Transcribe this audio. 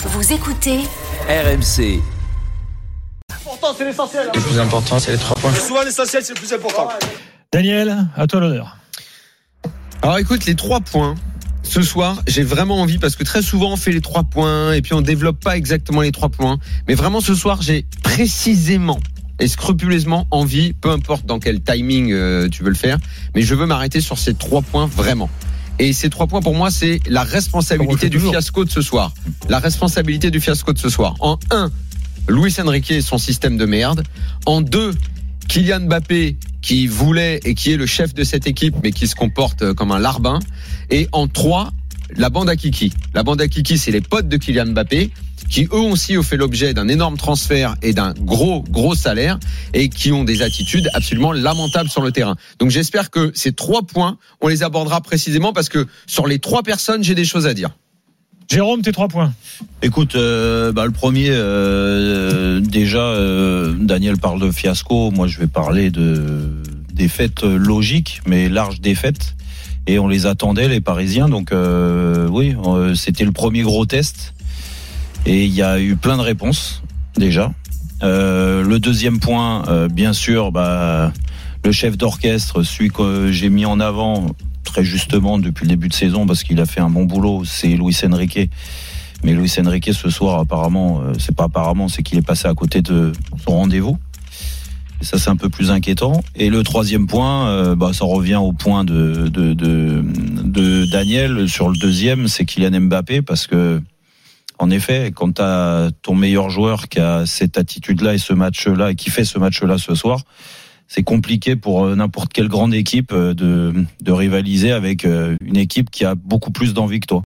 Vous écoutez RMC. Important, c'est l'essentiel. Le plus important, c'est les trois points. Souvent, l'essentiel, c'est le plus important. Daniel, à toi l'honneur. Alors écoute, les trois points. Ce soir, j'ai vraiment envie parce que très souvent on fait les trois points et puis on développe pas exactement les trois points. Mais vraiment ce soir, j'ai précisément et scrupuleusement envie, peu importe dans quel timing euh, tu veux le faire, mais je veux m'arrêter sur ces trois points vraiment. Et ces trois points pour moi, c'est la responsabilité du fiasco de ce soir. La responsabilité du fiasco de ce soir. En un, Luis Enrique et son système de merde. En deux, Kylian Mbappé qui voulait et qui est le chef de cette équipe mais qui se comporte euh, comme un larbin. Et en trois, la bande à Kiki. La bande à Kiki, c'est les potes de Kylian Mbappé qui eux aussi ont fait l'objet d'un énorme transfert et d'un gros gros salaire et qui ont des attitudes absolument lamentables sur le terrain. Donc j'espère que ces trois points, on les abordera précisément parce que sur les trois personnes, j'ai des choses à dire. Jérôme, tes trois points. Écoute, euh, bah, le premier, euh, déjà, euh, Daniel parle de fiasco. Moi, je vais parler de défaite logique, mais large défaite. Et on les attendait, les Parisiens. Donc, euh, oui, euh, c'était le premier gros test. Et il y a eu plein de réponses, déjà. Euh, le deuxième point, bien sûr, bah, le chef d'orchestre, celui que j'ai mis en avant très justement depuis le début de saison parce qu'il a fait un bon boulot, c'est Luis Enrique. Mais Luis Enrique ce soir apparemment, c'est pas apparemment, c'est qu'il est passé à côté de son rendez-vous. Et ça c'est un peu plus inquiétant. Et le troisième point, euh, bah, ça revient au point de, de, de, Daniel sur le deuxième, c'est Kylian Mbappé parce que en effet, quand tu ton meilleur joueur qui a cette attitude-là et ce match-là et qui fait ce match-là ce soir, c'est compliqué pour euh, n'importe quelle grande équipe euh, de, de rivaliser avec une équipe qui a beaucoup plus d'envie que toi.